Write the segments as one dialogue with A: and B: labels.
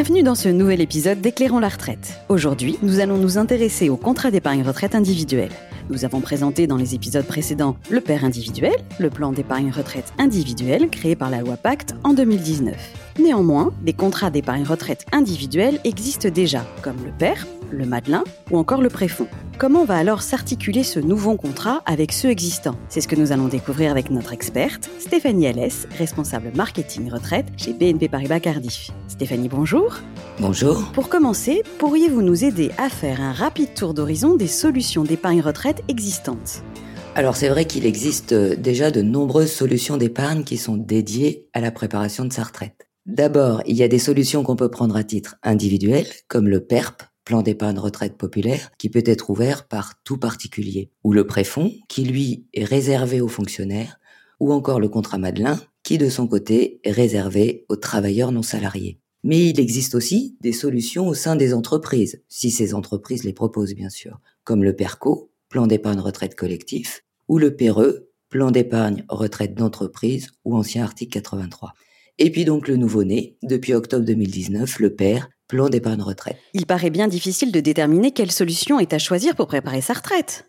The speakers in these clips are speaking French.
A: Bienvenue dans ce nouvel épisode d'Éclairons la retraite. Aujourd'hui, nous allons nous intéresser au contrat d'épargne retraite individuel. Nous avons présenté dans les épisodes précédents le père individuel, le plan d'épargne retraite individuel créé par la loi Pacte en 2019. Néanmoins, des contrats d'épargne retraite individuels existent déjà, comme le père, le Madelin ou encore le préfonds. Comment va alors s'articuler ce nouveau contrat avec ceux existants? C'est ce que nous allons découvrir avec notre experte, Stéphanie Alès, responsable marketing retraite chez BNP Paribas Cardiff. Stéphanie, bonjour.
B: Bonjour.
A: Pour commencer, pourriez-vous nous aider à faire un rapide tour d'horizon des solutions d'épargne retraite existantes?
B: Alors c'est vrai qu'il existe euh, déjà de nombreuses solutions d'épargne qui sont dédiées à la préparation de sa retraite. D'abord, il y a des solutions qu'on peut prendre à titre individuel, comme le PERP, plan d'épargne retraite populaire, qui peut être ouvert par tout particulier, ou le préfonds, qui lui est réservé aux fonctionnaires, ou encore le contrat Madelin, qui de son côté est réservé aux travailleurs non salariés. Mais il existe aussi des solutions au sein des entreprises, si ces entreprises les proposent bien sûr, comme le PERCO, plan d'épargne retraite collectif, ou le PRE, plan d'épargne retraite d'entreprise ou ancien article 83. Et puis donc le nouveau-né, depuis octobre 2019, le PER, plan d'épargne retraite.
A: Il paraît bien difficile de déterminer quelle solution est à choisir pour préparer sa retraite.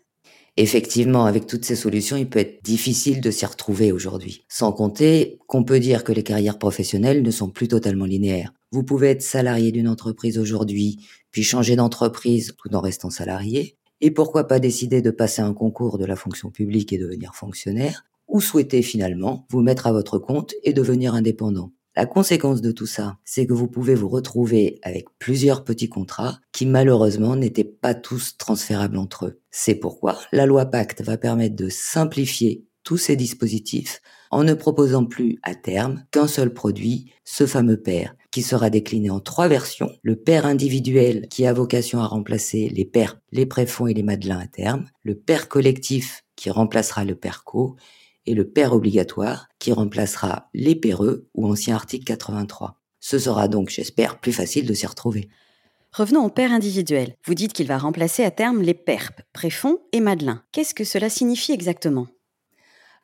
B: Effectivement, avec toutes ces solutions, il peut être difficile de s'y retrouver aujourd'hui. Sans compter qu'on peut dire que les carrières professionnelles ne sont plus totalement linéaires. Vous pouvez être salarié d'une entreprise aujourd'hui, puis changer d'entreprise tout en restant salarié. Et pourquoi pas décider de passer un concours de la fonction publique et devenir fonctionnaire, ou souhaiter finalement vous mettre à votre compte et devenir indépendant. La conséquence de tout ça, c'est que vous pouvez vous retrouver avec plusieurs petits contrats qui malheureusement n'étaient pas tous transférables entre eux. C'est pourquoi la loi Pacte va permettre de simplifier tous ces dispositifs en ne proposant plus à terme qu'un seul produit, ce fameux pair, qui sera décliné en trois versions. Le pair individuel qui a vocation à remplacer les pairs, les préfonds et les madelins à terme. Le pair collectif qui remplacera le pair co et le père obligatoire qui remplacera les péreux ou ancien article 83. Ce sera donc, j'espère, plus facile de s'y retrouver.
A: Revenons au père individuel. Vous dites qu'il va remplacer à terme les PERP, Préfond et Madelin. Qu'est-ce que cela signifie exactement?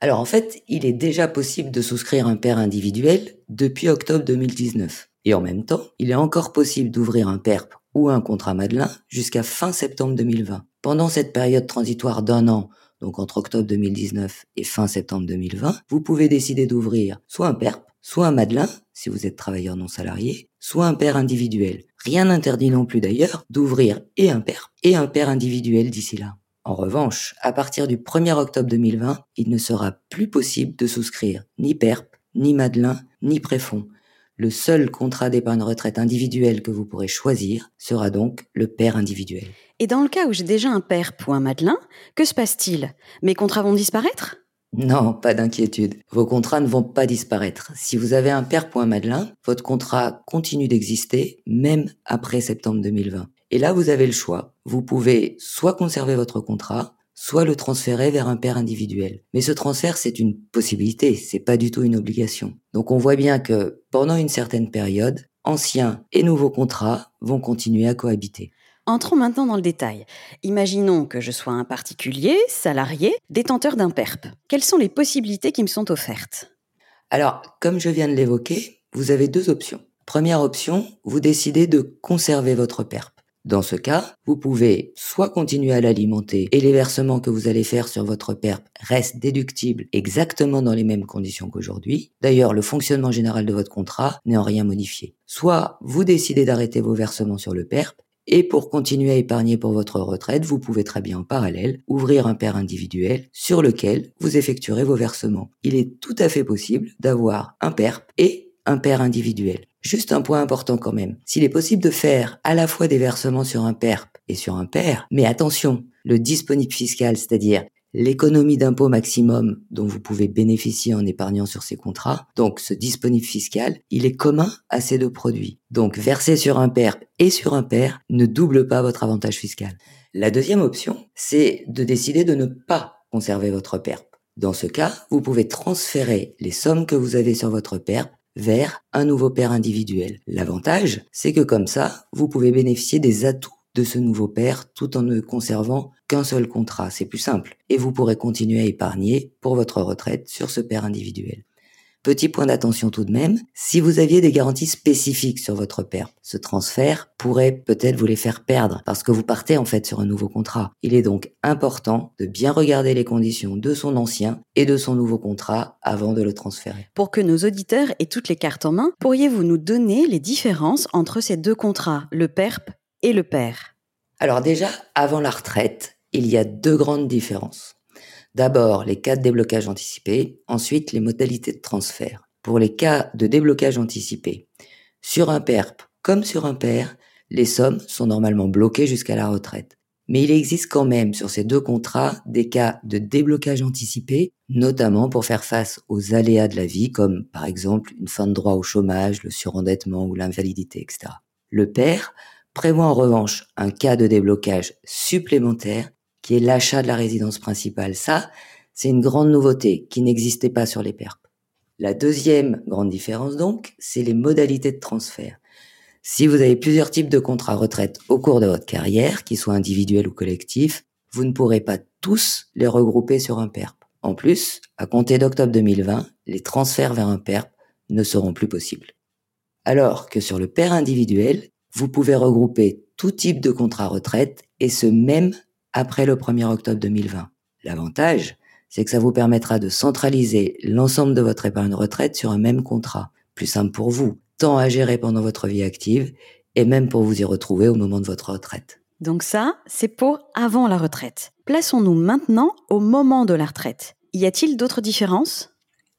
B: Alors en fait, il est déjà possible de souscrire un père individuel depuis octobre 2019. Et en même temps, il est encore possible d'ouvrir un PERP ou un contrat Madelin jusqu'à fin septembre 2020. Pendant cette période transitoire d'un an donc entre octobre 2019 et fin septembre 2020, vous pouvez décider d'ouvrir soit un PERP, soit un Madelin, si vous êtes travailleur non salarié, soit un père individuel. Rien n'interdit non plus d'ailleurs d'ouvrir et un PERP et un père individuel d'ici là. En revanche, à partir du 1er octobre 2020, il ne sera plus possible de souscrire ni PERP, ni Madelin, ni Préfonds. Le seul contrat d'épargne retraite individuel que vous pourrez choisir sera donc le père individuel.
A: Et dans le cas où j'ai déjà un père ou un Madelin, que se passe-t-il? Mes contrats vont disparaître?
B: Non, pas d'inquiétude. Vos contrats ne vont pas disparaître. Si vous avez un père point Madelin, votre contrat continue d'exister même après septembre 2020. Et là, vous avez le choix. Vous pouvez soit conserver votre contrat, soit le transférer vers un père individuel. Mais ce transfert, c'est une possibilité, c'est pas du tout une obligation. Donc on voit bien que pendant une certaine période, anciens et nouveaux contrats vont continuer à cohabiter.
A: Entrons maintenant dans le détail. Imaginons que je sois un particulier, salarié, détenteur d'un PERP. Quelles sont les possibilités qui me sont offertes?
B: Alors, comme je viens de l'évoquer, vous avez deux options. Première option, vous décidez de conserver votre PERP. Dans ce cas, vous pouvez soit continuer à l'alimenter et les versements que vous allez faire sur votre PERP restent déductibles exactement dans les mêmes conditions qu'aujourd'hui. D'ailleurs, le fonctionnement général de votre contrat n'est en rien modifié. Soit vous décidez d'arrêter vos versements sur le PERP et pour continuer à épargner pour votre retraite, vous pouvez très bien en parallèle ouvrir un père individuel sur lequel vous effectuerez vos versements. Il est tout à fait possible d'avoir un PERP et un père individuel. Juste un point important quand même. S'il est possible de faire à la fois des versements sur un PERP et sur un père, mais attention, le disponible fiscal, c'est-à-dire l'économie d'impôt maximum dont vous pouvez bénéficier en épargnant sur ces contrats. Donc ce disponible fiscal, il est commun à ces deux produits. Donc verser sur un PERP et sur un père ne double pas votre avantage fiscal. La deuxième option, c'est de décider de ne pas conserver votre PERP. Dans ce cas, vous pouvez transférer les sommes que vous avez sur votre PERP vers un nouveau père individuel. L'avantage, c'est que comme ça, vous pouvez bénéficier des atouts de ce nouveau père tout en ne conservant qu'un seul contrat. C'est plus simple. Et vous pourrez continuer à épargner pour votre retraite sur ce père individuel. Petit point d'attention tout de même, si vous aviez des garanties spécifiques sur votre PERP, ce transfert pourrait peut-être vous les faire perdre parce que vous partez en fait sur un nouveau contrat. Il est donc important de bien regarder les conditions de son ancien et de son nouveau contrat avant de le transférer.
A: Pour que nos auditeurs aient toutes les cartes en main, pourriez-vous nous donner les différences entre ces deux contrats, le PERP et le PER?
B: Alors déjà, avant la retraite, il y a deux grandes différences. D'abord, les cas de déblocage anticipé, ensuite les modalités de transfert. Pour les cas de déblocage anticipé, sur un PERP comme sur un PER, les sommes sont normalement bloquées jusqu'à la retraite. Mais il existe quand même sur ces deux contrats des cas de déblocage anticipé, notamment pour faire face aux aléas de la vie, comme par exemple une fin de droit au chômage, le surendettement ou l'invalidité, etc. Le PER prévoit en revanche un cas de déblocage supplémentaire qui est l'achat de la résidence principale. Ça, c'est une grande nouveauté qui n'existait pas sur les PERP. La deuxième grande différence donc, c'est les modalités de transfert. Si vous avez plusieurs types de contrats retraite au cours de votre carrière, qu'ils soient individuels ou collectifs, vous ne pourrez pas tous les regrouper sur un PERP. En plus, à compter d'octobre 2020, les transferts vers un PERP ne seront plus possibles. Alors que sur le PER individuel, vous pouvez regrouper tout type de contrat retraite et ce même après le 1er octobre 2020. L'avantage, c'est que ça vous permettra de centraliser l'ensemble de votre épargne retraite sur un même contrat. Plus simple pour vous, tant à gérer pendant votre vie active et même pour vous y retrouver au moment de votre retraite.
A: Donc ça, c'est pour avant la retraite. Plaçons-nous maintenant au moment de la retraite. Y a-t-il d'autres différences?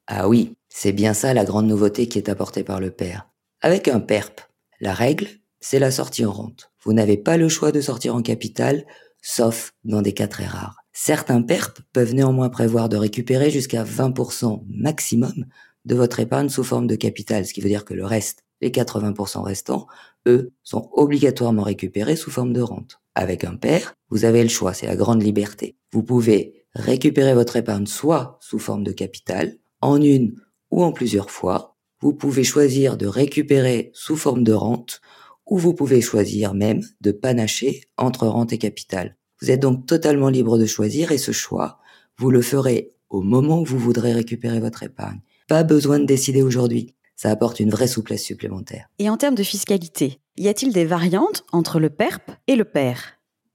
B: Ah oui, c'est bien ça la grande nouveauté qui est apportée par le père. Avec un PERP, la règle, c'est la sortie en rente. Vous n'avez pas le choix de sortir en capital sauf dans des cas très rares. Certains PERP peuvent néanmoins prévoir de récupérer jusqu'à 20% maximum de votre épargne sous forme de capital, ce qui veut dire que le reste, les 80% restants, eux, sont obligatoirement récupérés sous forme de rente. Avec un PER, vous avez le choix, c'est la grande liberté. Vous pouvez récupérer votre épargne soit sous forme de capital, en une ou en plusieurs fois. Vous pouvez choisir de récupérer sous forme de rente ou vous pouvez choisir même de panacher entre rente et capital. Vous êtes donc totalement libre de choisir et ce choix, vous le ferez au moment où vous voudrez récupérer votre épargne. Pas besoin de décider aujourd'hui. Ça apporte une vraie souplesse supplémentaire.
A: Et en termes de fiscalité, y a-t-il des variantes entre le PERP et le PER?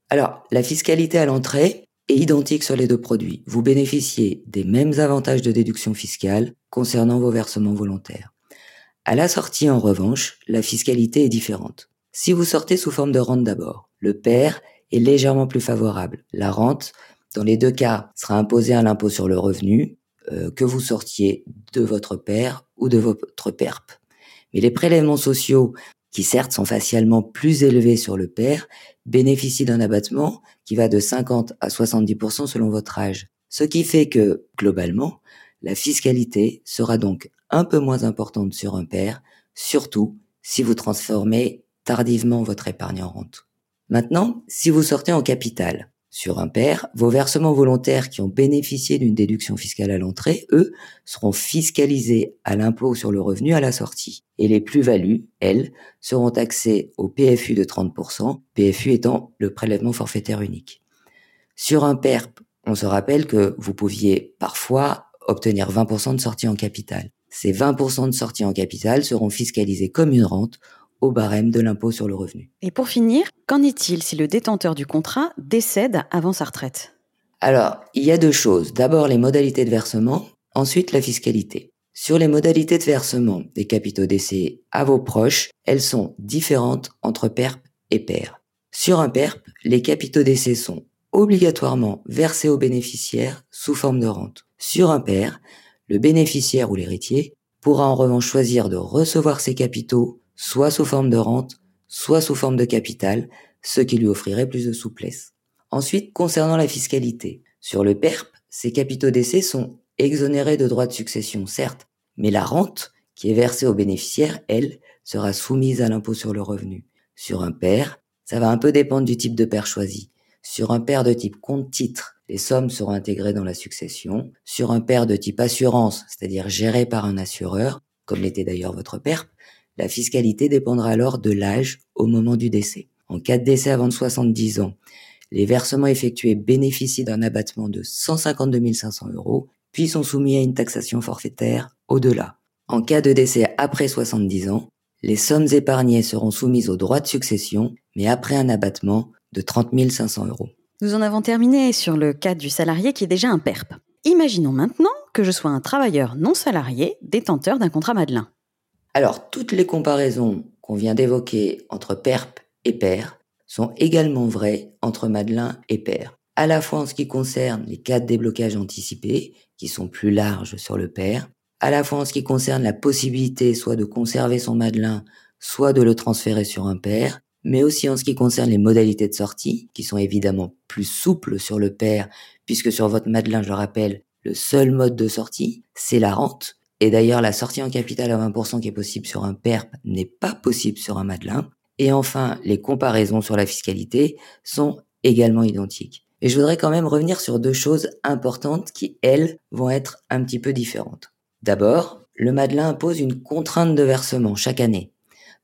B: Alors, la fiscalité à l'entrée est identique sur les deux produits. Vous bénéficiez des mêmes avantages de déduction fiscale concernant vos versements volontaires. À la sortie, en revanche, la fiscalité est différente. Si vous sortez sous forme de rente d'abord, le PER est légèrement plus favorable. La rente, dans les deux cas, sera imposée à l'impôt sur le revenu, euh, que vous sortiez de votre père ou de votre PERP. Mais les prélèvements sociaux, qui certes sont facialement plus élevés sur le père, bénéficient d'un abattement qui va de 50 à 70% selon votre âge. Ce qui fait que, globalement, la fiscalité sera donc un peu moins importante sur un père, surtout si vous transformez tardivement votre épargne en rente. Maintenant, si vous sortez en capital, sur un père, vos versements volontaires qui ont bénéficié d'une déduction fiscale à l'entrée, eux, seront fiscalisés à l'impôt sur le revenu à la sortie. Et les plus-values, elles, seront taxées au PFU de 30%, PFU étant le prélèvement forfaitaire unique. Sur un PERP, on se rappelle que vous pouviez parfois obtenir 20% de sortie en capital. Ces 20% de sortie en capital seront fiscalisés comme une rente au barème de l'impôt sur le revenu.
A: Et pour finir, qu'en est-il si le détenteur du contrat décède avant sa retraite?
B: Alors, il y a deux choses. D'abord les modalités de versement, ensuite la fiscalité. Sur les modalités de versement des capitaux d'essai à vos proches, elles sont différentes entre PERP et PER. Sur un PERP, les capitaux d'essai sont obligatoirement versés aux bénéficiaires sous forme de rente. Sur un PER, le bénéficiaire ou l'héritier pourra en revanche choisir de recevoir ses capitaux soit sous forme de rente, soit sous forme de capital, ce qui lui offrirait plus de souplesse. Ensuite, concernant la fiscalité, sur le PERP, ces capitaux d'essai sont exonérés de droits de succession, certes, mais la rente qui est versée aux bénéficiaires, elle, sera soumise à l'impôt sur le revenu. Sur un PER, ça va un peu dépendre du type de père choisi. Sur un père de type compte-titre, les sommes seront intégrées dans la succession. Sur un père de type assurance, c'est-à-dire géré par un assureur, comme l'était d'ailleurs votre père, la fiscalité dépendra alors de l'âge au moment du décès. En cas de décès avant de 70 ans, les versements effectués bénéficient d'un abattement de 152 500 euros, puis sont soumis à une taxation forfaitaire au-delà. En cas de décès après 70 ans, les sommes épargnées seront soumises aux droits de succession, mais après un abattement de 30 500 euros.
A: Nous en avons terminé sur le cas du salarié qui est déjà un PERP. Imaginons maintenant que je sois un travailleur non salarié détenteur d'un contrat Madelin.
B: Alors, toutes les comparaisons qu'on vient d'évoquer entre PERP et PER sont également vraies entre Madelin et PER. À la fois en ce qui concerne les cas de déblocage anticipé, qui sont plus larges sur le PER, à la fois en ce qui concerne la possibilité soit de conserver son Madelin, soit de le transférer sur un père, mais aussi en ce qui concerne les modalités de sortie, qui sont évidemment plus souples sur le père, puisque sur votre Madelin, je rappelle, le seul mode de sortie, c'est la rente. Et d'ailleurs, la sortie en capital à 20% qui est possible sur un PERP n'est pas possible sur un Madelin. Et enfin, les comparaisons sur la fiscalité sont également identiques. Et je voudrais quand même revenir sur deux choses importantes qui, elles, vont être un petit peu différentes. D'abord, le Madelin impose une contrainte de versement chaque année.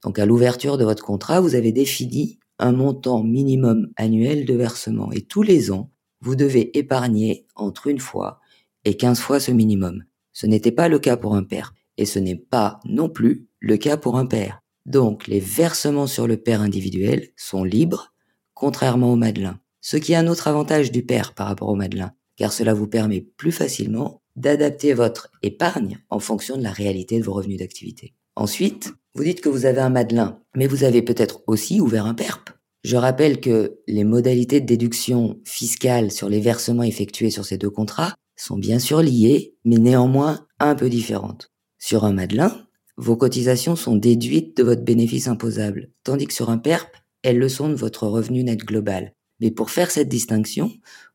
B: Donc à l'ouverture de votre contrat, vous avez défini un montant minimum annuel de versement et tous les ans, vous devez épargner entre une fois et 15 fois ce minimum. Ce n'était pas le cas pour un père et ce n'est pas non plus le cas pour un père. Donc les versements sur le père individuel sont libres, contrairement au Madelin. Ce qui est un autre avantage du père par rapport au Madelin, car cela vous permet plus facilement d'adapter votre épargne en fonction de la réalité de vos revenus d'activité. Ensuite, vous dites que vous avez un Madelin, mais vous avez peut-être aussi ouvert un PERP. Je rappelle que les modalités de déduction fiscale sur les versements effectués sur ces deux contrats sont bien sûr liées, mais néanmoins un peu différentes. Sur un Madelin, vos cotisations sont déduites de votre bénéfice imposable, tandis que sur un PERP, elles le sont de votre revenu net global. Mais pour faire cette distinction,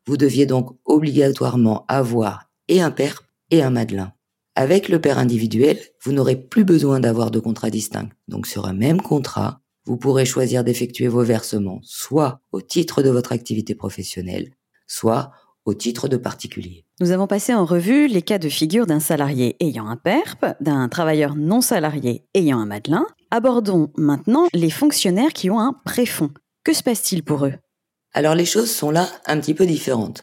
B: vous deviez donc obligatoirement avoir et un père et un Madelin. Avec le père individuel, vous n'aurez plus besoin d'avoir de contrat distinct. Donc sur un même contrat, vous pourrez choisir d'effectuer vos versements soit au titre de votre activité professionnelle, soit au titre de particulier.
A: Nous avons passé en revue les cas de figure d'un salarié ayant un PERP, d'un travailleur non salarié ayant un Madelin. Abordons maintenant les fonctionnaires qui ont un préfonds. Que se passe-t-il pour eux?
B: Alors les choses sont là un petit peu différentes.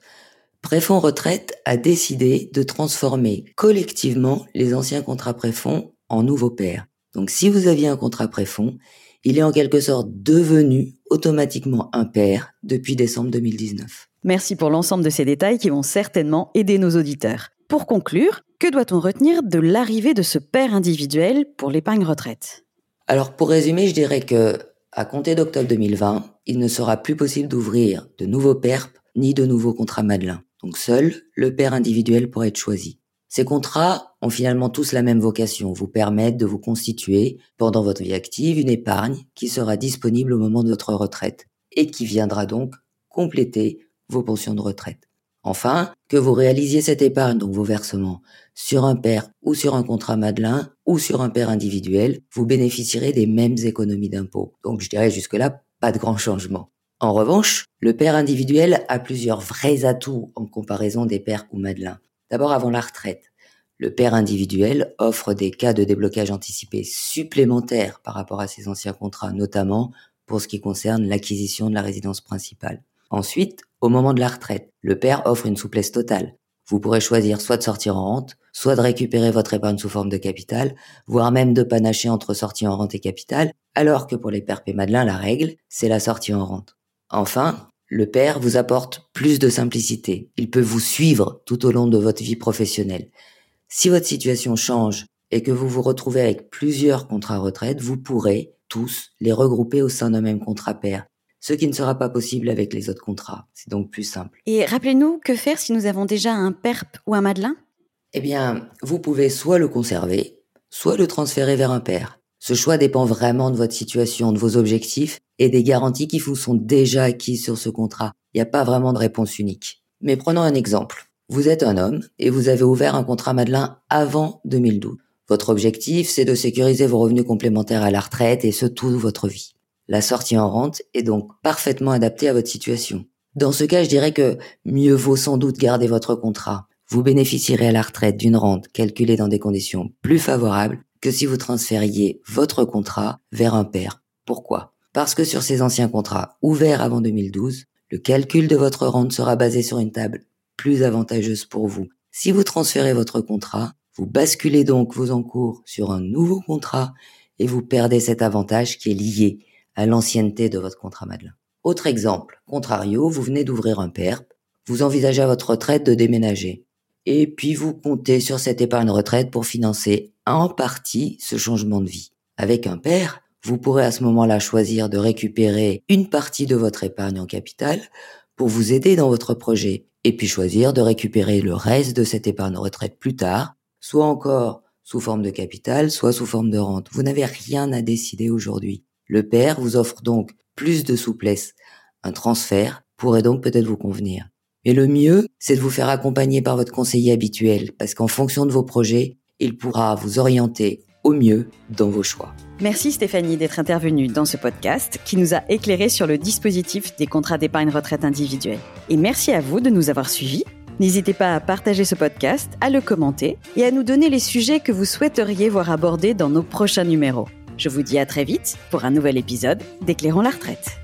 B: Préfonds Retraite a décidé de transformer collectivement les anciens contrats préfonds en nouveaux pairs. Donc si vous aviez un contrat préfonds, il est en quelque sorte devenu automatiquement un pair depuis décembre 2019.
A: Merci pour l'ensemble de ces détails qui vont certainement aider nos auditeurs. Pour conclure, que doit-on retenir de l'arrivée de ce père individuel pour l'épargne retraite?
B: Alors pour résumer, je dirais que à compter d'octobre 2020, il ne sera plus possible d'ouvrir de nouveaux PERP ni de nouveaux contrats Madelin. Donc seul le père individuel pourrait être choisi. Ces contrats ont finalement tous la même vocation, vous permettre de vous constituer pendant votre vie active une épargne qui sera disponible au moment de votre retraite et qui viendra donc compléter pensions de retraite. Enfin, que vous réalisiez cette épargne, donc vos versements, sur un père ou sur un contrat Madelin ou sur un père individuel, vous bénéficierez des mêmes économies d'impôts. Donc je dirais jusque-là, pas de grand changement. En revanche, le père individuel a plusieurs vrais atouts en comparaison des pères ou Madelin. D'abord avant la retraite. Le père individuel offre des cas de déblocage anticipé supplémentaires par rapport à ses anciens contrats, notamment pour ce qui concerne l'acquisition de la résidence principale. Ensuite, au moment de la retraite, le père offre une souplesse totale. Vous pourrez choisir soit de sortir en rente, soit de récupérer votre épargne sous forme de capital, voire même de panacher entre sortie en rente et capital, alors que pour les pères et Madelin, la règle, c'est la sortie en rente. Enfin, le père vous apporte plus de simplicité. Il peut vous suivre tout au long de votre vie professionnelle. Si votre situation change et que vous vous retrouvez avec plusieurs contrats retraite, vous pourrez tous les regrouper au sein d'un même contrat père, ce qui ne sera pas possible avec les autres contrats. C'est donc plus simple.
A: Et rappelez-nous, que faire si nous avons déjà un PERP ou un Madelin?
B: Eh bien, vous pouvez soit le conserver, soit le transférer vers un père. Ce choix dépend vraiment de votre situation, de vos objectifs et des garanties qui vous sont déjà acquises sur ce contrat. Il n'y a pas vraiment de réponse unique. Mais prenons un exemple. Vous êtes un homme et vous avez ouvert un contrat Madelin avant 2012. Votre objectif, c'est de sécuriser vos revenus complémentaires à la retraite et ce toute votre vie. La sortie en rente est donc parfaitement adaptée à votre situation. Dans ce cas, je dirais que mieux vaut sans doute garder votre contrat. Vous bénéficierez à la retraite d'une rente calculée dans des conditions plus favorables que si vous transfériez votre contrat vers un père. Pourquoi? Parce que sur ces anciens contrats ouverts avant 2012, le calcul de votre rente sera basé sur une table plus avantageuse pour vous. Si vous transférez votre contrat, Vous basculez donc vos encours sur un nouveau contrat et vous perdez cet avantage qui est lié à l'ancienneté de votre contrat Madelin. Autre exemple, contrario, vous venez d'ouvrir un PERP, vous envisagez à votre retraite de déménager. Et puis vous comptez sur cette épargne retraite pour financer en partie ce changement de vie. Avec un père, vous pourrez à ce moment-là choisir de récupérer une partie de votre épargne en capital pour vous aider dans votre projet et puis choisir de récupérer le reste de cette épargne retraite plus tard, soit encore sous forme de capital, soit sous forme de rente. Vous n'avez rien à décider aujourd'hui. Le père vous offre donc plus de souplesse. Un transfert pourrait donc peut-être vous convenir. Mais le mieux, c'est de vous faire accompagner par votre conseiller habituel, parce qu'en fonction de vos projets, il pourra vous orienter au mieux dans vos choix.
A: Merci Stéphanie d'être intervenue dans ce podcast qui nous a éclairé sur le dispositif des contrats d'épargne retraite individuelle. Et merci à vous de nous avoir suivis. N'hésitez pas à partager ce podcast, à le commenter et à nous donner les sujets que vous souhaiteriez voir abordés dans nos prochains numéros. Je vous dis à très vite pour un nouvel épisode d'Éclairons la retraite.